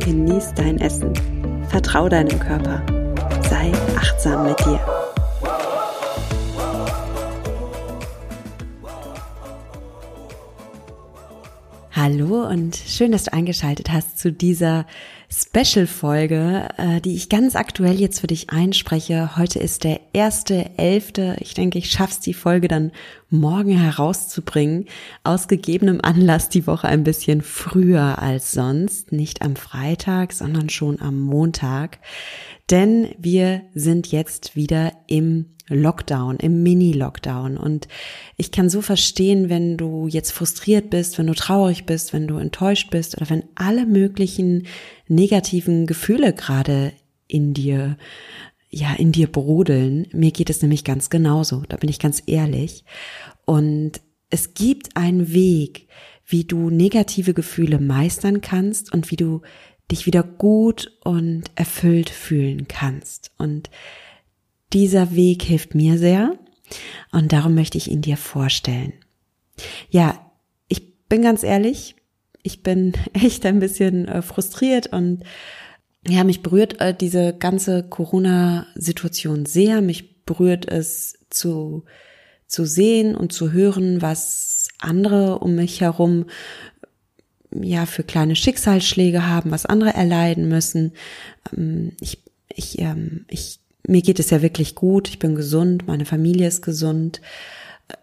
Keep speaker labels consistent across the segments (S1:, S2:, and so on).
S1: genieß dein Essen, vertrau deinem Körper, sei achtsam mit dir. Hallo und schön, dass du eingeschaltet hast zu dieser Special-Folge, äh, die ich ganz aktuell jetzt für dich einspreche. Heute ist der erste Elfte. Ich denke, ich schaff's die Folge dann morgen herauszubringen. Aus gegebenem Anlass die Woche ein bisschen früher als sonst. Nicht am Freitag, sondern schon am Montag. Denn wir sind jetzt wieder im Lockdown, im Mini-Lockdown. Und ich kann so verstehen, wenn du jetzt frustriert bist, wenn du traurig bist, wenn du enttäuscht bist oder wenn alle möglichen negativen Gefühle gerade in dir, ja, in dir brodeln. Mir geht es nämlich ganz genauso. Da bin ich ganz ehrlich. Und es gibt einen Weg, wie du negative Gefühle meistern kannst und wie du dich wieder gut und erfüllt fühlen kannst. Und dieser Weg hilft mir sehr und darum möchte ich ihn dir vorstellen. Ja, ich bin ganz ehrlich, ich bin echt ein bisschen äh, frustriert und ja, mich berührt äh, diese ganze Corona-Situation sehr. Mich berührt es zu, zu sehen und zu hören, was andere um mich herum ja für kleine Schicksalsschläge haben, was andere erleiden müssen. Ähm, ich, ich, ähm, ich mir geht es ja wirklich gut, ich bin gesund, meine Familie ist gesund.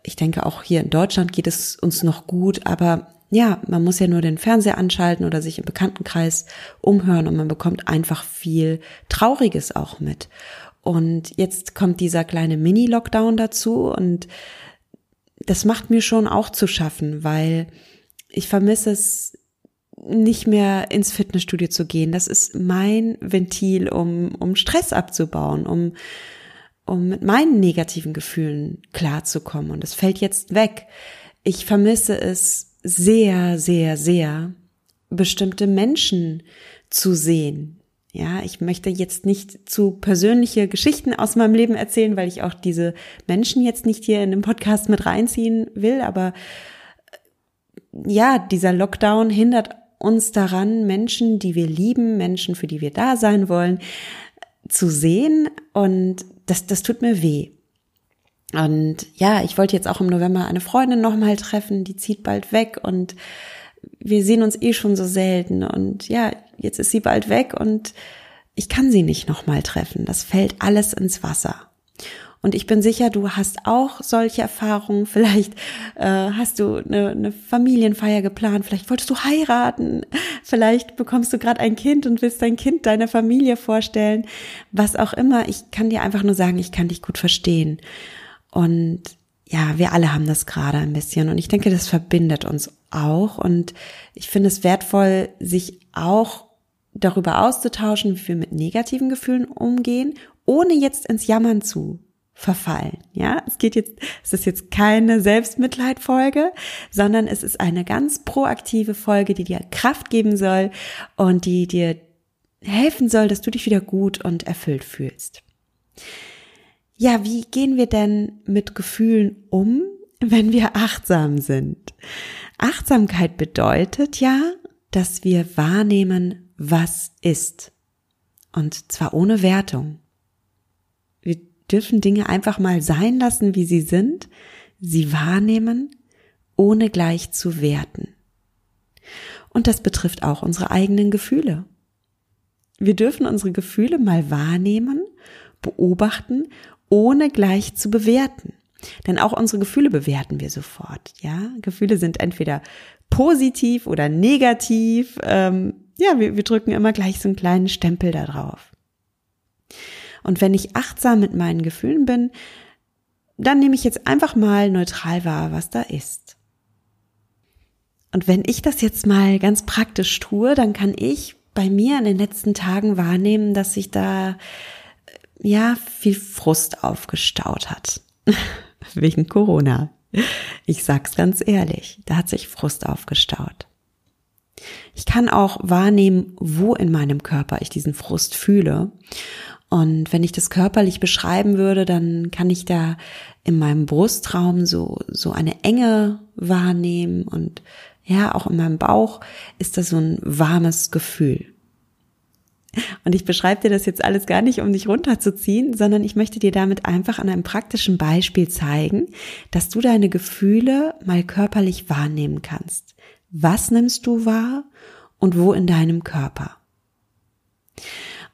S1: Ich denke, auch hier in Deutschland geht es uns noch gut, aber ja, man muss ja nur den Fernseher anschalten oder sich im Bekanntenkreis umhören und man bekommt einfach viel Trauriges auch mit. Und jetzt kommt dieser kleine Mini-Lockdown dazu und das macht mir schon auch zu schaffen, weil ich vermisse es nicht mehr ins Fitnessstudio zu gehen. Das ist mein Ventil, um, um Stress abzubauen, um, um mit meinen negativen Gefühlen klarzukommen. Und es fällt jetzt weg. Ich vermisse es sehr, sehr, sehr, bestimmte Menschen zu sehen. Ja, ich möchte jetzt nicht zu persönliche Geschichten aus meinem Leben erzählen, weil ich auch diese Menschen jetzt nicht hier in den Podcast mit reinziehen will, aber ja, dieser Lockdown hindert uns daran, Menschen, die wir lieben, Menschen, für die wir da sein wollen, zu sehen. Und das, das tut mir weh. Und ja, ich wollte jetzt auch im November eine Freundin nochmal treffen, die zieht bald weg und wir sehen uns eh schon so selten. Und ja, jetzt ist sie bald weg und ich kann sie nicht nochmal treffen. Das fällt alles ins Wasser. Und ich bin sicher, du hast auch solche Erfahrungen. Vielleicht äh, hast du eine, eine Familienfeier geplant, vielleicht wolltest du heiraten, vielleicht bekommst du gerade ein Kind und willst dein Kind deiner Familie vorstellen. Was auch immer, ich kann dir einfach nur sagen, ich kann dich gut verstehen. Und ja, wir alle haben das gerade ein bisschen. Und ich denke, das verbindet uns auch. Und ich finde es wertvoll, sich auch darüber auszutauschen, wie wir mit negativen Gefühlen umgehen, ohne jetzt ins Jammern zu verfallen. Ja, es geht jetzt, es ist jetzt keine Selbstmitleidfolge, sondern es ist eine ganz proaktive Folge, die dir Kraft geben soll und die dir helfen soll, dass du dich wieder gut und erfüllt fühlst. Ja, wie gehen wir denn mit Gefühlen um, wenn wir achtsam sind? Achtsamkeit bedeutet ja, dass wir wahrnehmen, was ist. Und zwar ohne Wertung dürfen Dinge einfach mal sein lassen, wie sie sind, sie wahrnehmen, ohne gleich zu werten. Und das betrifft auch unsere eigenen Gefühle. Wir dürfen unsere Gefühle mal wahrnehmen, beobachten, ohne gleich zu bewerten. Denn auch unsere Gefühle bewerten wir sofort. Ja, Gefühle sind entweder positiv oder negativ. Ähm, ja, wir, wir drücken immer gleich so einen kleinen Stempel da drauf. Und wenn ich achtsam mit meinen Gefühlen bin, dann nehme ich jetzt einfach mal neutral wahr, was da ist. Und wenn ich das jetzt mal ganz praktisch tue, dann kann ich bei mir in den letzten Tagen wahrnehmen, dass sich da ja viel Frust aufgestaut hat. Wegen Corona. Ich sag's ganz ehrlich, da hat sich Frust aufgestaut. Ich kann auch wahrnehmen, wo in meinem Körper ich diesen Frust fühle. Und wenn ich das körperlich beschreiben würde, dann kann ich da in meinem Brustraum so, so eine Enge wahrnehmen und ja, auch in meinem Bauch ist das so ein warmes Gefühl. Und ich beschreibe dir das jetzt alles gar nicht, um dich runterzuziehen, sondern ich möchte dir damit einfach an einem praktischen Beispiel zeigen, dass du deine Gefühle mal körperlich wahrnehmen kannst. Was nimmst du wahr und wo in deinem Körper?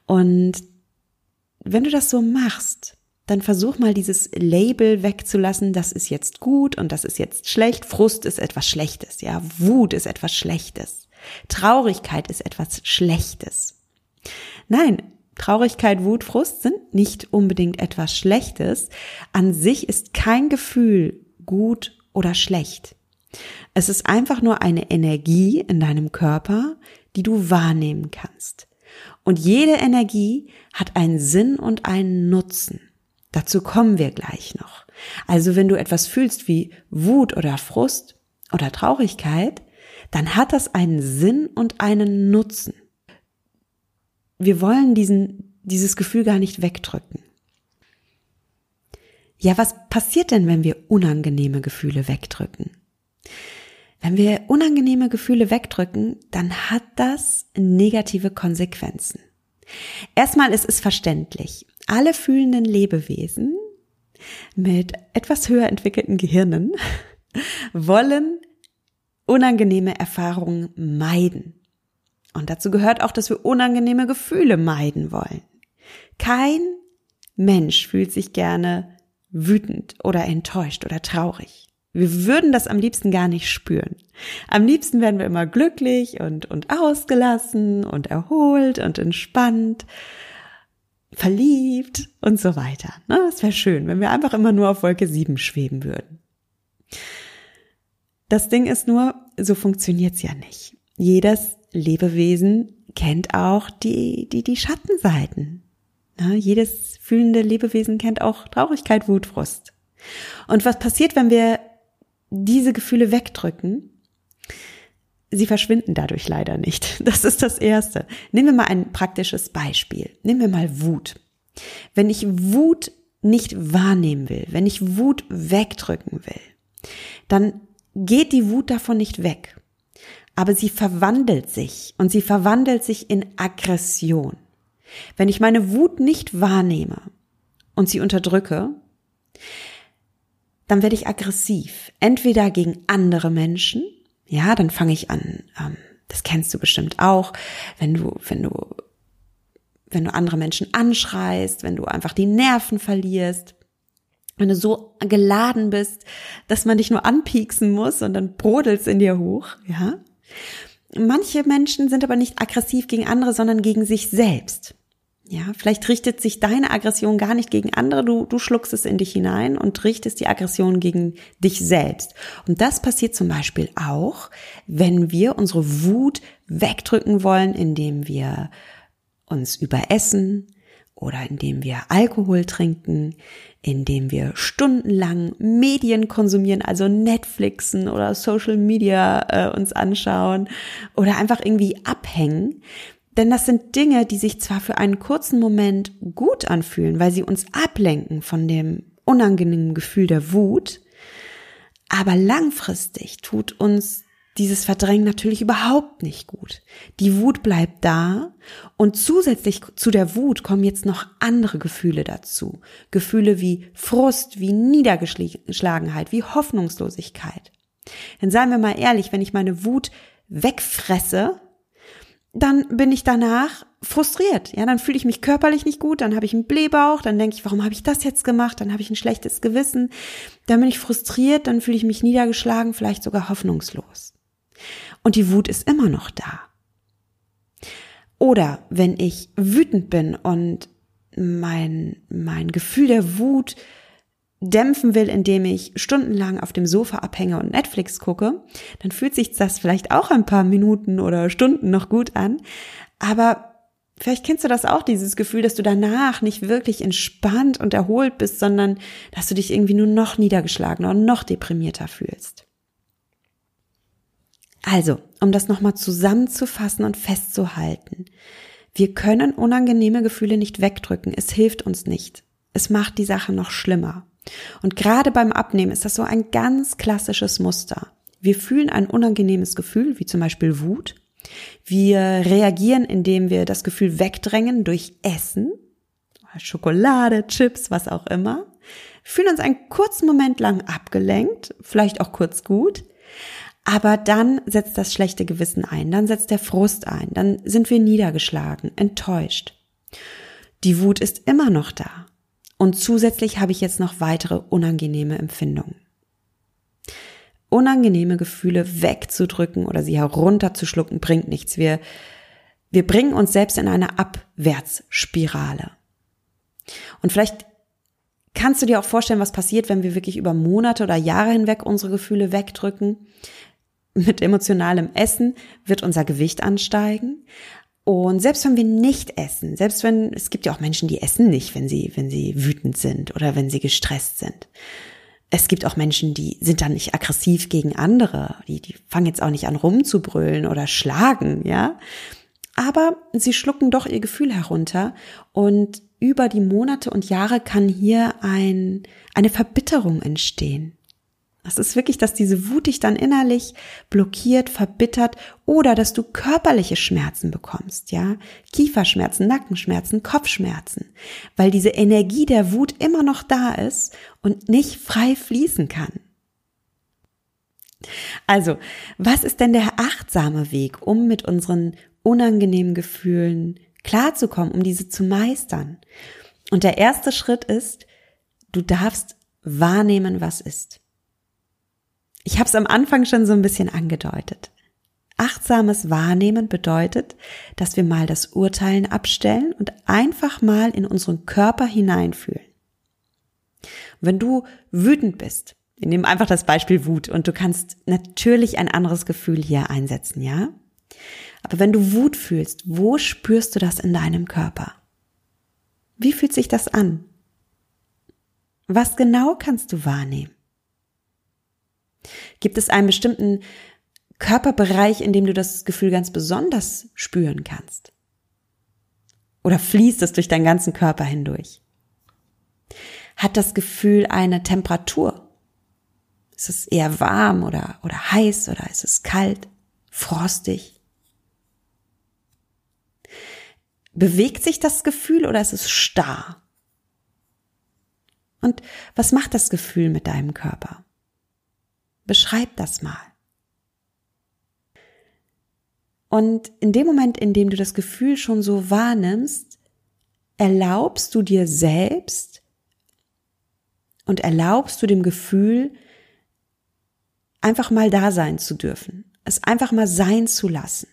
S1: Und wenn du das so machst, dann versuch mal dieses Label wegzulassen, das ist jetzt gut und das ist jetzt schlecht. Frust ist etwas Schlechtes, ja. Wut ist etwas Schlechtes. Traurigkeit ist etwas Schlechtes. Nein, Traurigkeit, Wut, Frust sind nicht unbedingt etwas Schlechtes. An sich ist kein Gefühl gut oder schlecht. Es ist einfach nur eine Energie in deinem Körper, die du wahrnehmen kannst. Und jede Energie hat einen Sinn und einen Nutzen. Dazu kommen wir gleich noch. Also wenn du etwas fühlst wie Wut oder Frust oder Traurigkeit, dann hat das einen Sinn und einen Nutzen wir wollen diesen, dieses Gefühl gar nicht wegdrücken. Ja, was passiert denn, wenn wir unangenehme Gefühle wegdrücken? Wenn wir unangenehme Gefühle wegdrücken, dann hat das negative Konsequenzen. Erstmal ist es verständlich. Alle fühlenden Lebewesen mit etwas höher entwickelten Gehirnen wollen unangenehme Erfahrungen meiden. Und dazu gehört auch, dass wir unangenehme Gefühle meiden wollen. Kein Mensch fühlt sich gerne wütend oder enttäuscht oder traurig. Wir würden das am liebsten gar nicht spüren. Am liebsten werden wir immer glücklich und, und ausgelassen und erholt und entspannt, verliebt und so weiter. Ne, es wäre schön, wenn wir einfach immer nur auf Wolke 7 schweben würden. Das Ding ist nur, so funktioniert's ja nicht. Jedes Lebewesen kennt auch die, die, die Schattenseiten. Na, jedes fühlende Lebewesen kennt auch Traurigkeit, Wut, Frust. Und was passiert, wenn wir diese Gefühle wegdrücken? Sie verschwinden dadurch leider nicht. Das ist das Erste. Nehmen wir mal ein praktisches Beispiel. Nehmen wir mal Wut. Wenn ich Wut nicht wahrnehmen will, wenn ich Wut wegdrücken will, dann geht die Wut davon nicht weg aber sie verwandelt sich und sie verwandelt sich in Aggression. Wenn ich meine Wut nicht wahrnehme und sie unterdrücke, dann werde ich aggressiv. Entweder gegen andere Menschen, ja, dann fange ich an, ähm, das kennst du bestimmt auch, wenn du, wenn du, wenn du andere Menschen anschreist, wenn du einfach die Nerven verlierst, wenn du so geladen bist, dass man dich nur anpieksen muss und dann brodelt's in dir hoch, ja, Manche Menschen sind aber nicht aggressiv gegen andere, sondern gegen sich selbst. Ja, vielleicht richtet sich deine Aggression gar nicht gegen andere, du, du schluckst es in dich hinein und richtest die Aggression gegen dich selbst. Und das passiert zum Beispiel auch, wenn wir unsere Wut wegdrücken wollen, indem wir uns überessen oder indem wir Alkohol trinken, indem wir stundenlang Medien konsumieren, also Netflixen oder Social Media äh, uns anschauen oder einfach irgendwie abhängen. Denn das sind Dinge, die sich zwar für einen kurzen Moment gut anfühlen, weil sie uns ablenken von dem unangenehmen Gefühl der Wut, aber langfristig tut uns dieses Verdrängen natürlich überhaupt nicht gut. Die Wut bleibt da und zusätzlich zu der Wut kommen jetzt noch andere Gefühle dazu. Gefühle wie Frust, wie Niedergeschlagenheit, wie Hoffnungslosigkeit. Denn seien wir mal ehrlich, wenn ich meine Wut wegfresse, dann bin ich danach frustriert. Ja, dann fühle ich mich körperlich nicht gut, dann habe ich einen Blähbauch, dann denke ich, warum habe ich das jetzt gemacht? Dann habe ich ein schlechtes Gewissen, dann bin ich frustriert, dann fühle ich mich niedergeschlagen, vielleicht sogar hoffnungslos. Und die Wut ist immer noch da. Oder wenn ich wütend bin und mein, mein Gefühl der Wut dämpfen will, indem ich stundenlang auf dem Sofa abhänge und Netflix gucke, dann fühlt sich das vielleicht auch ein paar Minuten oder Stunden noch gut an. Aber Vielleicht kennst du das auch, dieses Gefühl, dass du danach nicht wirklich entspannt und erholt bist, sondern dass du dich irgendwie nur noch niedergeschlagener und noch deprimierter fühlst. Also, um das nochmal zusammenzufassen und festzuhalten. Wir können unangenehme Gefühle nicht wegdrücken. Es hilft uns nicht. Es macht die Sache noch schlimmer. Und gerade beim Abnehmen ist das so ein ganz klassisches Muster. Wir fühlen ein unangenehmes Gefühl, wie zum Beispiel Wut, wir reagieren, indem wir das Gefühl wegdrängen durch Essen, Schokolade, Chips, was auch immer. Wir fühlen uns einen kurzen Moment lang abgelenkt, vielleicht auch kurz gut, aber dann setzt das schlechte Gewissen ein, dann setzt der Frust ein, dann sind wir niedergeschlagen, enttäuscht. Die Wut ist immer noch da. Und zusätzlich habe ich jetzt noch weitere unangenehme Empfindungen unangenehme Gefühle wegzudrücken oder sie herunterzuschlucken bringt nichts. Wir, wir bringen uns selbst in eine Abwärtsspirale. Und vielleicht kannst du dir auch vorstellen, was passiert, wenn wir wirklich über Monate oder Jahre hinweg unsere Gefühle wegdrücken. Mit emotionalem Essen wird unser Gewicht ansteigen. Und selbst wenn wir nicht essen, selbst wenn, es gibt ja auch Menschen, die essen nicht, wenn sie, wenn sie wütend sind oder wenn sie gestresst sind. Es gibt auch Menschen, die sind dann nicht aggressiv gegen andere, die, die fangen jetzt auch nicht an rumzubrüllen oder schlagen, ja. Aber sie schlucken doch ihr Gefühl herunter und über die Monate und Jahre kann hier ein, eine Verbitterung entstehen. Das ist wirklich, dass diese Wut dich dann innerlich blockiert, verbittert oder dass du körperliche Schmerzen bekommst, ja? Kieferschmerzen, Nackenschmerzen, Kopfschmerzen, weil diese Energie der Wut immer noch da ist und nicht frei fließen kann. Also, was ist denn der achtsame Weg, um mit unseren unangenehmen Gefühlen klarzukommen, um diese zu meistern? Und der erste Schritt ist, du darfst wahrnehmen, was ist. Ich habe es am Anfang schon so ein bisschen angedeutet. Achtsames Wahrnehmen bedeutet, dass wir mal das Urteilen abstellen und einfach mal in unseren Körper hineinfühlen. Wenn du wütend bist, wir nehmen einfach das Beispiel Wut und du kannst natürlich ein anderes Gefühl hier einsetzen, ja? Aber wenn du Wut fühlst, wo spürst du das in deinem Körper? Wie fühlt sich das an? Was genau kannst du wahrnehmen? Gibt es einen bestimmten Körperbereich, in dem du das Gefühl ganz besonders spüren kannst? Oder fließt es durch deinen ganzen Körper hindurch? Hat das Gefühl eine Temperatur? Ist es eher warm oder, oder heiß oder ist es kalt, frostig? Bewegt sich das Gefühl oder ist es starr? Und was macht das Gefühl mit deinem Körper? Beschreib das mal. Und in dem Moment, in dem du das Gefühl schon so wahrnimmst, erlaubst du dir selbst und erlaubst du dem Gefühl, einfach mal da sein zu dürfen, es einfach mal sein zu lassen.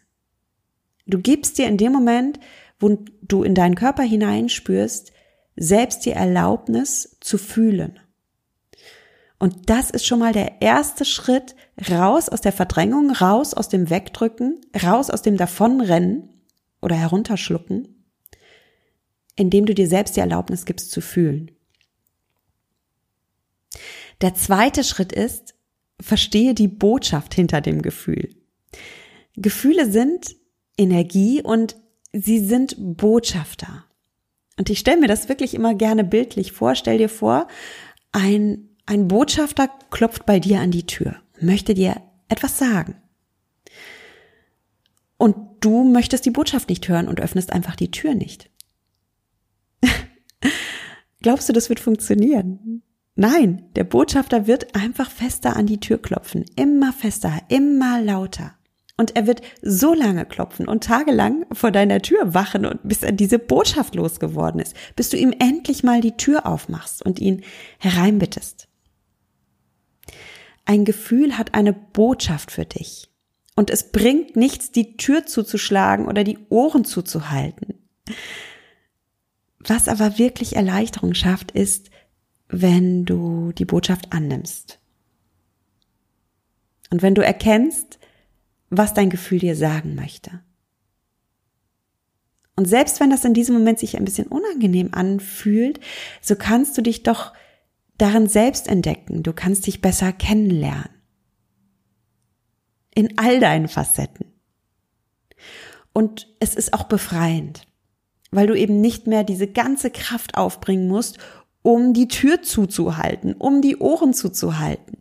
S1: Du gibst dir in dem Moment, wo du in deinen Körper hineinspürst, selbst die Erlaubnis zu fühlen. Und das ist schon mal der erste Schritt raus aus der Verdrängung, raus aus dem Wegdrücken, raus aus dem Davonrennen oder herunterschlucken, indem du dir selbst die Erlaubnis gibst zu fühlen. Der zweite Schritt ist, verstehe die Botschaft hinter dem Gefühl. Gefühle sind Energie und sie sind Botschafter. Und ich stelle mir das wirklich immer gerne bildlich vor. Stell dir vor, ein ein Botschafter klopft bei dir an die Tür, möchte dir etwas sagen. Und du möchtest die Botschaft nicht hören und öffnest einfach die Tür nicht. Glaubst du, das wird funktionieren? Nein, der Botschafter wird einfach fester an die Tür klopfen, immer fester, immer lauter. Und er wird so lange klopfen und tagelang vor deiner Tür wachen und bis er diese Botschaft losgeworden ist, bis du ihm endlich mal die Tür aufmachst und ihn hereinbittest. Ein Gefühl hat eine Botschaft für dich. Und es bringt nichts, die Tür zuzuschlagen oder die Ohren zuzuhalten. Was aber wirklich Erleichterung schafft, ist, wenn du die Botschaft annimmst. Und wenn du erkennst, was dein Gefühl dir sagen möchte. Und selbst wenn das in diesem Moment sich ein bisschen unangenehm anfühlt, so kannst du dich doch darin selbst entdecken. Du kannst dich besser kennenlernen. In all deinen Facetten. Und es ist auch befreiend, weil du eben nicht mehr diese ganze Kraft aufbringen musst, um die Tür zuzuhalten, um die Ohren zuzuhalten.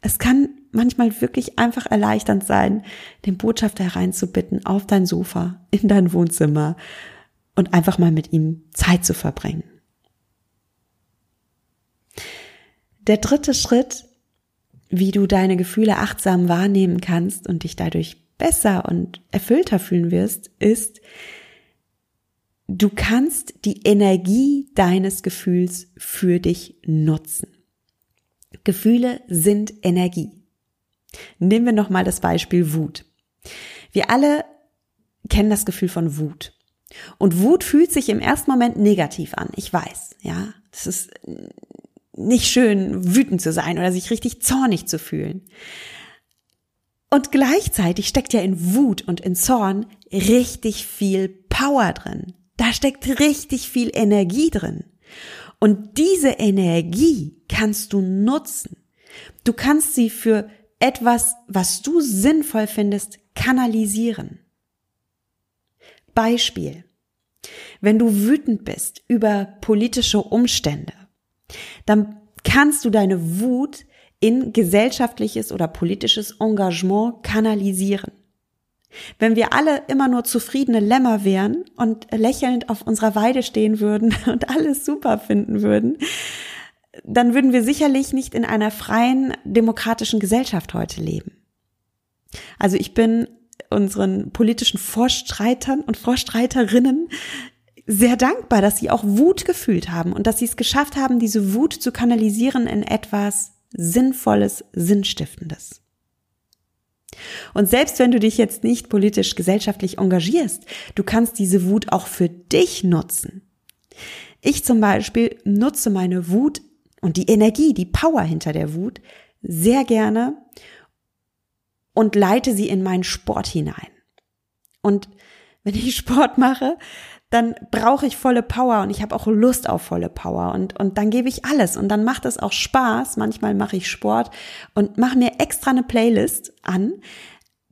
S1: Es kann manchmal wirklich einfach erleichternd sein, den Botschafter hereinzubitten auf dein Sofa, in dein Wohnzimmer und einfach mal mit ihm Zeit zu verbringen. Der dritte Schritt, wie du deine Gefühle achtsam wahrnehmen kannst und dich dadurch besser und erfüllter fühlen wirst, ist, du kannst die Energie deines Gefühls für dich nutzen. Gefühle sind Energie. Nehmen wir nochmal das Beispiel Wut. Wir alle kennen das Gefühl von Wut. Und Wut fühlt sich im ersten Moment negativ an. Ich weiß, ja. Es ist nicht schön, wütend zu sein oder sich richtig zornig zu fühlen. Und gleichzeitig steckt ja in Wut und in Zorn richtig viel Power drin. Da steckt richtig viel Energie drin. Und diese Energie kannst du nutzen. Du kannst sie für etwas, was du sinnvoll findest, kanalisieren. Beispiel. Wenn du wütend bist über politische Umstände, dann kannst du deine Wut in gesellschaftliches oder politisches Engagement kanalisieren. Wenn wir alle immer nur zufriedene Lämmer wären und lächelnd auf unserer Weide stehen würden und alles super finden würden, dann würden wir sicherlich nicht in einer freien, demokratischen Gesellschaft heute leben. Also ich bin unseren politischen Vorstreitern und Vorstreiterinnen sehr dankbar, dass sie auch Wut gefühlt haben und dass sie es geschafft haben, diese Wut zu kanalisieren in etwas Sinnvolles, Sinnstiftendes. Und selbst wenn du dich jetzt nicht politisch gesellschaftlich engagierst, du kannst diese Wut auch für dich nutzen. Ich zum Beispiel nutze meine Wut und die Energie, die Power hinter der Wut sehr gerne und leite sie in meinen Sport hinein. Und wenn ich Sport mache, dann brauche ich volle Power und ich habe auch Lust auf volle Power und, und dann gebe ich alles und dann macht es auch Spaß. Manchmal mache ich Sport und mache mir extra eine Playlist an,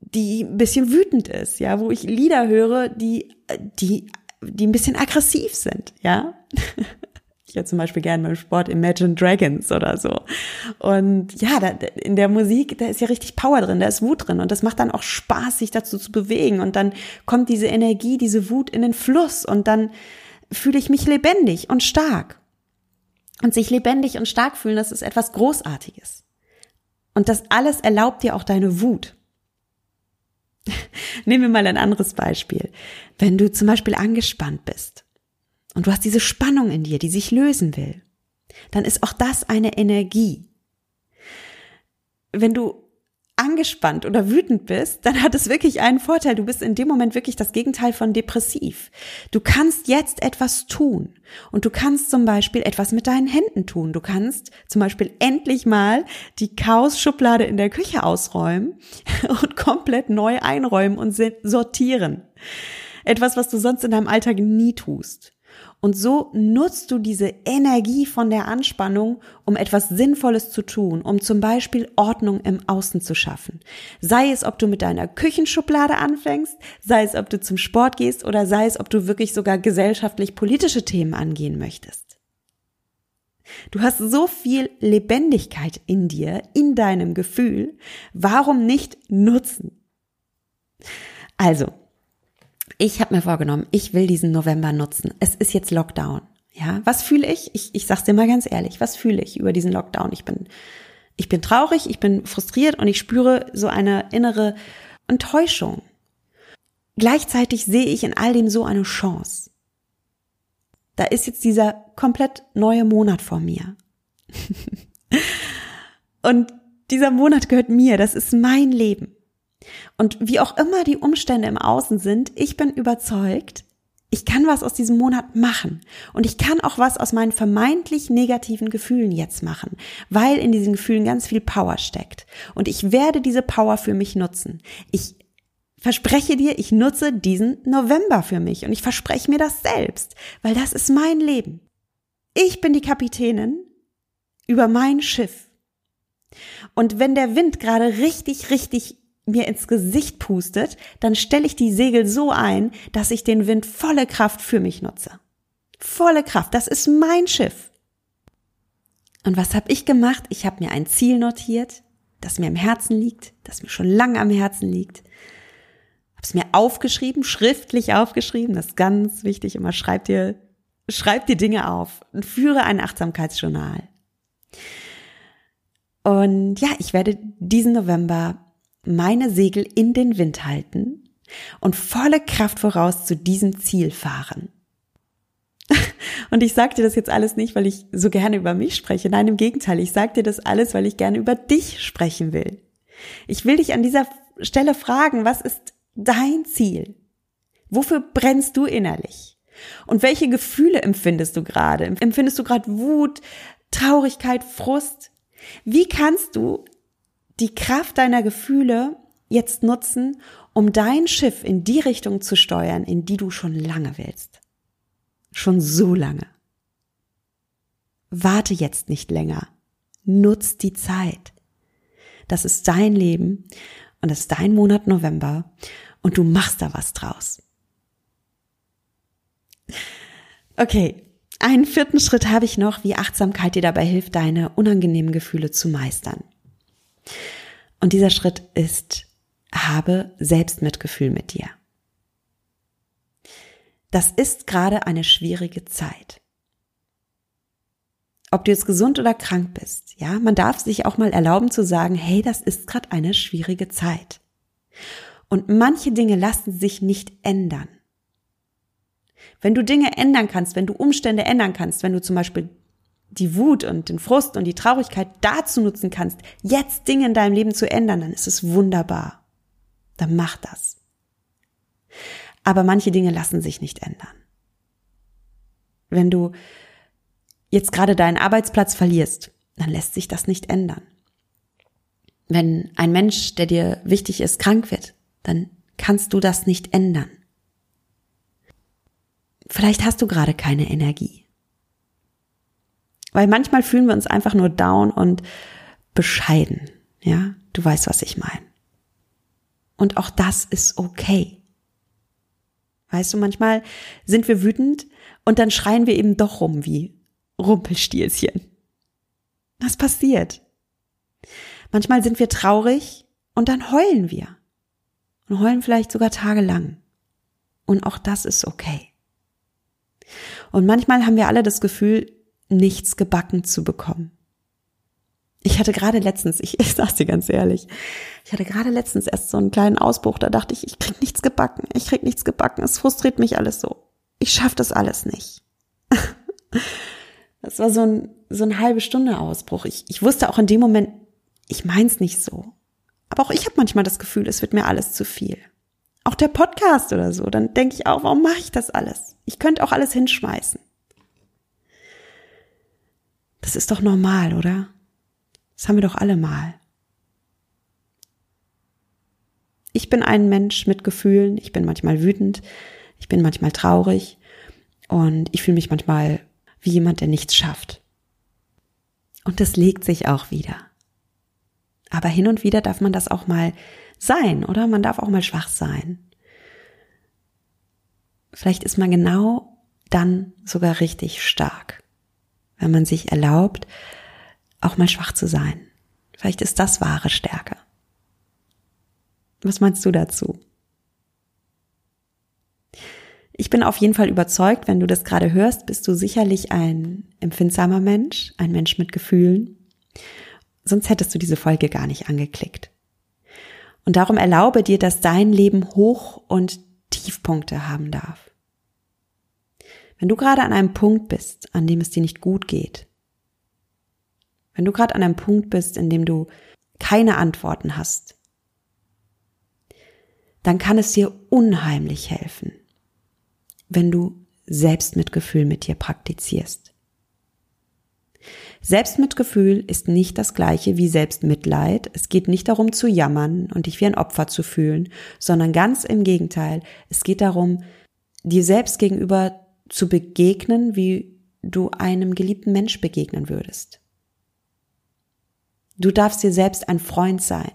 S1: die ein bisschen wütend ist, ja, wo ich Lieder höre, die, die, die ein bisschen aggressiv sind, ja. Ich hätte zum Beispiel gerne beim Sport Imagine Dragons oder so. Und ja, da, in der Musik, da ist ja richtig Power drin, da ist Wut drin und das macht dann auch Spaß, sich dazu zu bewegen und dann kommt diese Energie, diese Wut in den Fluss und dann fühle ich mich lebendig und stark. Und sich lebendig und stark fühlen, das ist etwas Großartiges. Und das alles erlaubt dir auch deine Wut. Nehmen wir mal ein anderes Beispiel. Wenn du zum Beispiel angespannt bist und du hast diese Spannung in dir, die sich lösen will, dann ist auch das eine Energie. Wenn du angespannt oder wütend bist, dann hat es wirklich einen Vorteil. Du bist in dem Moment wirklich das Gegenteil von depressiv. Du kannst jetzt etwas tun. Und du kannst zum Beispiel etwas mit deinen Händen tun. Du kannst zum Beispiel endlich mal die Chaos-Schublade in der Küche ausräumen und komplett neu einräumen und sortieren. Etwas, was du sonst in deinem Alltag nie tust. Und so nutzt du diese Energie von der Anspannung, um etwas Sinnvolles zu tun, um zum Beispiel Ordnung im Außen zu schaffen. Sei es, ob du mit deiner Küchenschublade anfängst, sei es, ob du zum Sport gehst oder sei es, ob du wirklich sogar gesellschaftlich politische Themen angehen möchtest. Du hast so viel Lebendigkeit in dir, in deinem Gefühl. Warum nicht nutzen? Also, ich habe mir vorgenommen, ich will diesen November nutzen. Es ist jetzt Lockdown. Ja, was fühle ich? Ich, ich sag's dir mal ganz ehrlich, was fühle ich über diesen Lockdown? Ich bin, ich bin traurig, ich bin frustriert und ich spüre so eine innere Enttäuschung. Gleichzeitig sehe ich in all dem so eine Chance. Da ist jetzt dieser komplett neue Monat vor mir. und dieser Monat gehört mir, das ist mein Leben. Und wie auch immer die Umstände im Außen sind, ich bin überzeugt, ich kann was aus diesem Monat machen. Und ich kann auch was aus meinen vermeintlich negativen Gefühlen jetzt machen, weil in diesen Gefühlen ganz viel Power steckt. Und ich werde diese Power für mich nutzen. Ich verspreche dir, ich nutze diesen November für mich und ich verspreche mir das selbst, weil das ist mein Leben. Ich bin die Kapitänin über mein Schiff. Und wenn der Wind gerade richtig, richtig mir ins Gesicht pustet, dann stelle ich die Segel so ein, dass ich den Wind volle Kraft für mich nutze. Volle Kraft, das ist mein Schiff. Und was habe ich gemacht? Ich habe mir ein Ziel notiert, das mir im Herzen liegt, das mir schon lange am Herzen liegt. Habe es mir aufgeschrieben, schriftlich aufgeschrieben, das ist ganz wichtig, immer schreib dir, schreib dir Dinge auf und führe ein Achtsamkeitsjournal. Und ja, ich werde diesen November meine Segel in den Wind halten und volle Kraft voraus zu diesem Ziel fahren. Und ich sage dir das jetzt alles nicht, weil ich so gerne über mich spreche. Nein, im Gegenteil, ich sage dir das alles, weil ich gerne über dich sprechen will. Ich will dich an dieser Stelle fragen, was ist dein Ziel? Wofür brennst du innerlich? Und welche Gefühle empfindest du gerade? Empfindest du gerade Wut, Traurigkeit, Frust? Wie kannst du die Kraft deiner Gefühle jetzt nutzen, um dein Schiff in die Richtung zu steuern, in die du schon lange willst? Schon so lange. Warte jetzt nicht länger. Nutz die Zeit. Das ist dein Leben und das ist dein Monat November und du machst da was draus. Okay, einen vierten Schritt habe ich noch, wie Achtsamkeit dir dabei hilft, deine unangenehmen Gefühle zu meistern. Und dieser Schritt ist, habe Selbstmitgefühl mit dir. Das ist gerade eine schwierige Zeit. Ob du jetzt gesund oder krank bist, ja, man darf sich auch mal erlauben zu sagen, hey, das ist gerade eine schwierige Zeit. Und manche Dinge lassen sich nicht ändern. Wenn du Dinge ändern kannst, wenn du Umstände ändern kannst, wenn du zum Beispiel die Wut und den Frust und die Traurigkeit dazu nutzen kannst, jetzt Dinge in deinem Leben zu ändern, dann ist es wunderbar. Dann mach das aber manche Dinge lassen sich nicht ändern. Wenn du jetzt gerade deinen Arbeitsplatz verlierst, dann lässt sich das nicht ändern. Wenn ein Mensch, der dir wichtig ist, krank wird, dann kannst du das nicht ändern. Vielleicht hast du gerade keine Energie. Weil manchmal fühlen wir uns einfach nur down und bescheiden. Ja, du weißt, was ich meine. Und auch das ist okay. Weißt du, manchmal sind wir wütend und dann schreien wir eben doch rum wie Rumpelstilzchen. Was passiert? Manchmal sind wir traurig und dann heulen wir. Und heulen vielleicht sogar tagelang. Und auch das ist okay. Und manchmal haben wir alle das Gefühl, nichts gebacken zu bekommen. Ich hatte gerade letztens, ich, ich sag's dir ganz ehrlich, ich hatte gerade letztens erst so einen kleinen Ausbruch, da dachte ich, ich krieg nichts gebacken, ich krieg nichts gebacken, es frustriert mich alles so. Ich schaff das alles nicht. Das war so ein, so ein halbe Stunde Ausbruch. Ich, ich wusste auch in dem Moment, ich mein's nicht so. Aber auch ich habe manchmal das Gefühl, es wird mir alles zu viel. Auch der Podcast oder so, dann denke ich auch, warum mache ich das alles? Ich könnte auch alles hinschmeißen. Das ist doch normal, oder? Das haben wir doch alle mal. Ich bin ein Mensch mit Gefühlen. Ich bin manchmal wütend. Ich bin manchmal traurig. Und ich fühle mich manchmal wie jemand, der nichts schafft. Und das legt sich auch wieder. Aber hin und wieder darf man das auch mal sein, oder? Man darf auch mal schwach sein. Vielleicht ist man genau dann sogar richtig stark, wenn man sich erlaubt, auch mal schwach zu sein. Vielleicht ist das wahre Stärke. Was meinst du dazu? Ich bin auf jeden Fall überzeugt, wenn du das gerade hörst, bist du sicherlich ein empfindsamer Mensch, ein Mensch mit Gefühlen. Sonst hättest du diese Folge gar nicht angeklickt. Und darum erlaube dir, dass dein Leben Hoch- und Tiefpunkte haben darf. Wenn du gerade an einem Punkt bist, an dem es dir nicht gut geht, wenn du gerade an einem Punkt bist, in dem du keine Antworten hast, dann kann es dir unheimlich helfen, wenn du Selbstmitgefühl mit dir praktizierst. Selbstmitgefühl ist nicht das gleiche wie Selbstmitleid. Es geht nicht darum zu jammern und dich wie ein Opfer zu fühlen, sondern ganz im Gegenteil. Es geht darum, dir selbst gegenüber zu begegnen, wie du einem geliebten Mensch begegnen würdest. Du darfst dir selbst ein Freund sein.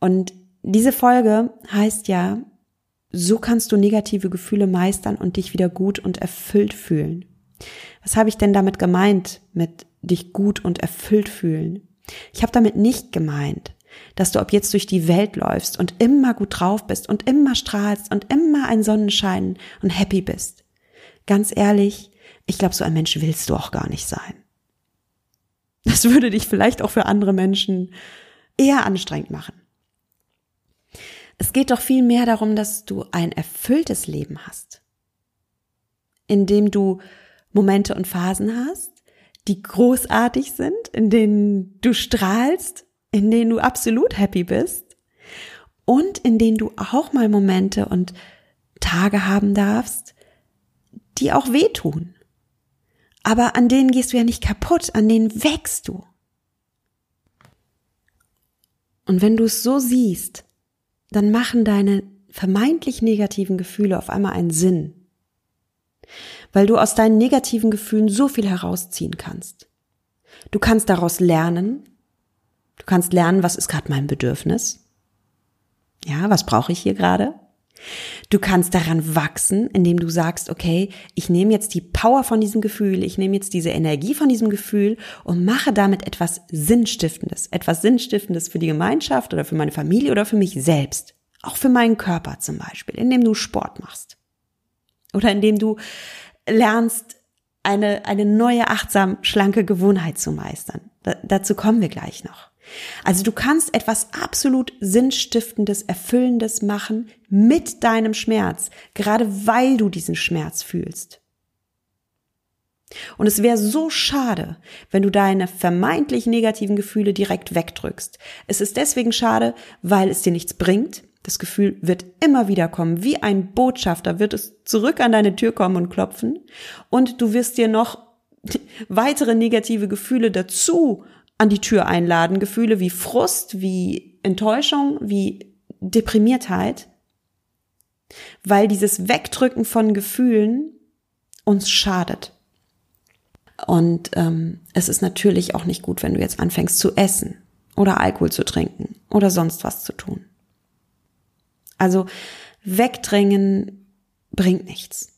S1: Und diese Folge heißt ja, so kannst du negative Gefühle meistern und dich wieder gut und erfüllt fühlen. Was habe ich denn damit gemeint mit dich gut und erfüllt fühlen? Ich habe damit nicht gemeint, dass du ab jetzt durch die Welt läufst und immer gut drauf bist und immer strahlst und immer ein Sonnenschein und happy bist. Ganz ehrlich, ich glaube, so ein Mensch willst du auch gar nicht sein. Das würde dich vielleicht auch für andere Menschen eher anstrengend machen. Es geht doch viel mehr darum, dass du ein erfülltes Leben hast, in dem du Momente und Phasen hast, die großartig sind, in denen du strahlst, in denen du absolut happy bist und in denen du auch mal Momente und Tage haben darfst, die auch wehtun. Aber an denen gehst du ja nicht kaputt, an denen wächst du. Und wenn du es so siehst, dann machen deine vermeintlich negativen Gefühle auf einmal einen Sinn. Weil du aus deinen negativen Gefühlen so viel herausziehen kannst. Du kannst daraus lernen. Du kannst lernen, was ist gerade mein Bedürfnis? Ja, was brauche ich hier gerade? Du kannst daran wachsen, indem du sagst, okay, ich nehme jetzt die Power von diesem Gefühl, ich nehme jetzt diese Energie von diesem Gefühl und mache damit etwas Sinnstiftendes, etwas Sinnstiftendes für die Gemeinschaft oder für meine Familie oder für mich selbst. Auch für meinen Körper zum Beispiel, indem du Sport machst. Oder indem du lernst, eine, eine neue achtsam schlanke Gewohnheit zu meistern. Da, dazu kommen wir gleich noch. Also du kannst etwas absolut sinnstiftendes, erfüllendes machen mit deinem Schmerz, gerade weil du diesen Schmerz fühlst. Und es wäre so schade, wenn du deine vermeintlich negativen Gefühle direkt wegdrückst. Es ist deswegen schade, weil es dir nichts bringt. Das Gefühl wird immer wieder kommen. Wie ein Botschafter wird es zurück an deine Tür kommen und klopfen. Und du wirst dir noch weitere negative Gefühle dazu an die Tür einladen. Gefühle wie Frust, wie Enttäuschung, wie Deprimiertheit. Weil dieses Wegdrücken von Gefühlen uns schadet. Und ähm, es ist natürlich auch nicht gut, wenn du jetzt anfängst zu essen oder Alkohol zu trinken oder sonst was zu tun. Also wegdrängen bringt nichts.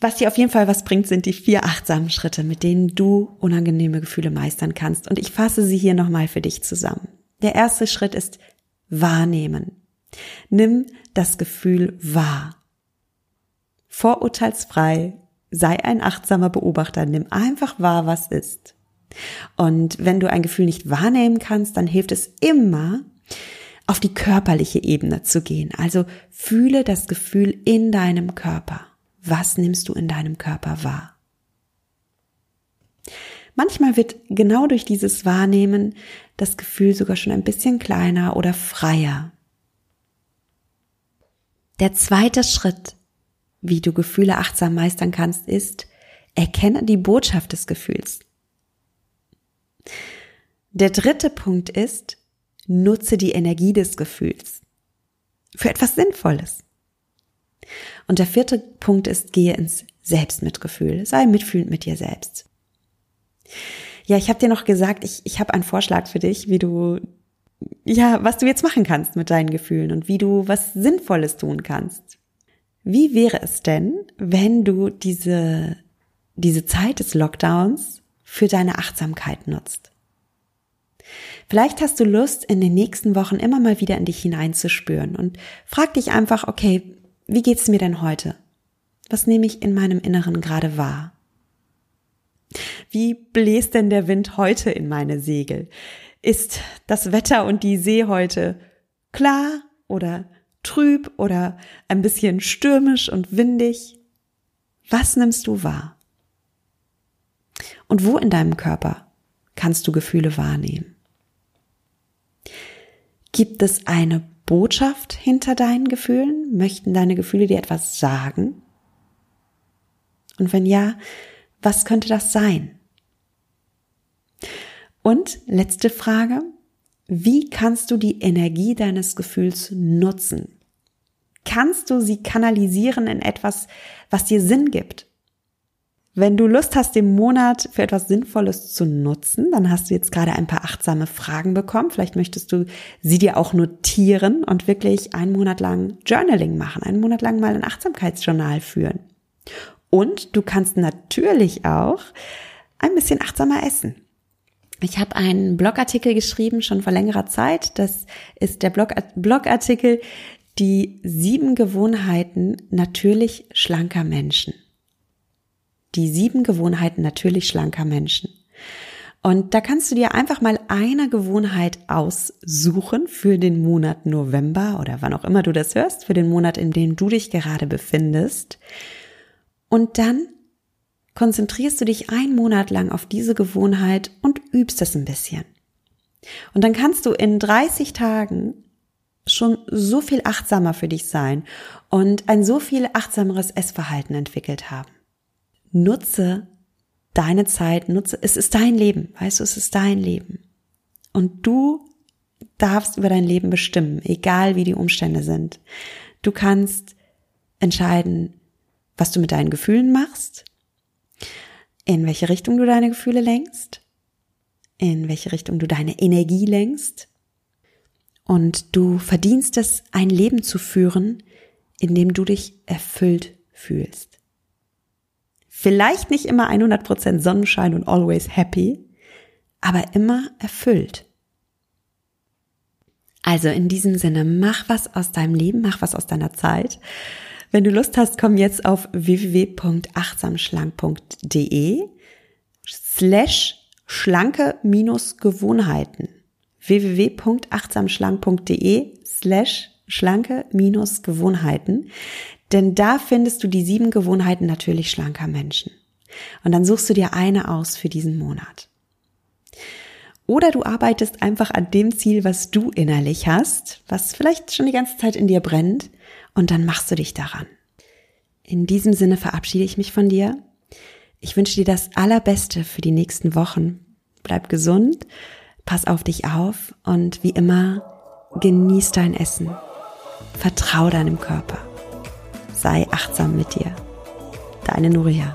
S1: Was dir auf jeden Fall was bringt, sind die vier achtsamen Schritte, mit denen du unangenehme Gefühle meistern kannst. Und ich fasse sie hier nochmal für dich zusammen. Der erste Schritt ist wahrnehmen. Nimm das Gefühl wahr. Vorurteilsfrei, sei ein achtsamer Beobachter, nimm einfach wahr, was ist. Und wenn du ein Gefühl nicht wahrnehmen kannst, dann hilft es immer, auf die körperliche Ebene zu gehen. Also fühle das Gefühl in deinem Körper. Was nimmst du in deinem Körper wahr? Manchmal wird genau durch dieses Wahrnehmen das Gefühl sogar schon ein bisschen kleiner oder freier. Der zweite Schritt, wie du Gefühle achtsam meistern kannst, ist, erkenne die Botschaft des Gefühls. Der dritte Punkt ist, nutze die Energie des Gefühls für etwas Sinnvolles. Und der vierte Punkt ist, gehe ins Selbstmitgefühl. Sei mitfühlend mit dir selbst. Ja, ich habe dir noch gesagt, ich, ich habe einen Vorschlag für dich, wie du, ja, was du jetzt machen kannst mit deinen Gefühlen und wie du was Sinnvolles tun kannst. Wie wäre es denn, wenn du diese, diese Zeit des Lockdowns für deine Achtsamkeit nutzt? Vielleicht hast du Lust, in den nächsten Wochen immer mal wieder in dich hineinzuspüren und frag dich einfach, okay, wie geht's mir denn heute? Was nehme ich in meinem Inneren gerade wahr? Wie bläst denn der Wind heute in meine Segel? Ist das Wetter und die See heute klar oder trüb oder ein bisschen stürmisch und windig? Was nimmst du wahr? Und wo in deinem Körper kannst du Gefühle wahrnehmen? Gibt es eine Botschaft hinter deinen Gefühlen? Möchten deine Gefühle dir etwas sagen? Und wenn ja, was könnte das sein? Und letzte Frage, wie kannst du die Energie deines Gefühls nutzen? Kannst du sie kanalisieren in etwas, was dir Sinn gibt? Wenn du Lust hast, den Monat für etwas Sinnvolles zu nutzen, dann hast du jetzt gerade ein paar achtsame Fragen bekommen. Vielleicht möchtest du sie dir auch notieren und wirklich einen Monat lang Journaling machen, einen Monat lang mal ein Achtsamkeitsjournal führen. Und du kannst natürlich auch ein bisschen achtsamer essen. Ich habe einen Blogartikel geschrieben, schon vor längerer Zeit. Das ist der Blog Blogartikel Die sieben Gewohnheiten natürlich schlanker Menschen. Die sieben Gewohnheiten natürlich schlanker Menschen. Und da kannst du dir einfach mal eine Gewohnheit aussuchen für den Monat November oder wann auch immer du das hörst, für den Monat, in dem du dich gerade befindest. Und dann konzentrierst du dich einen Monat lang auf diese Gewohnheit und übst es ein bisschen. Und dann kannst du in 30 Tagen schon so viel achtsamer für dich sein und ein so viel achtsameres Essverhalten entwickelt haben nutze deine Zeit, nutze, es ist dein Leben, weißt du, es ist dein Leben. Und du darfst über dein Leben bestimmen, egal wie die Umstände sind. Du kannst entscheiden, was du mit deinen Gefühlen machst, in welche Richtung du deine Gefühle lenkst, in welche Richtung du deine Energie lenkst. Und du verdienst es, ein Leben zu führen, in dem du dich erfüllt fühlst. Vielleicht nicht immer 100% Sonnenschein und always happy, aber immer erfüllt. Also in diesem Sinne, mach was aus deinem Leben, mach was aus deiner Zeit. Wenn du Lust hast, komm jetzt auf www.achtsamschlank.de slash schlanke minus Gewohnheiten. www.achtsamschlank.de slash schlanke minus Gewohnheiten. Denn da findest du die sieben Gewohnheiten natürlich schlanker Menschen. Und dann suchst du dir eine aus für diesen Monat. Oder du arbeitest einfach an dem Ziel, was du innerlich hast, was vielleicht schon die ganze Zeit in dir brennt, und dann machst du dich daran. In diesem Sinne verabschiede ich mich von dir. Ich wünsche dir das Allerbeste für die nächsten Wochen. Bleib gesund, pass auf dich auf und wie immer, genieß dein Essen. Vertrau deinem Körper sei achtsam mit dir. Deine Nuria.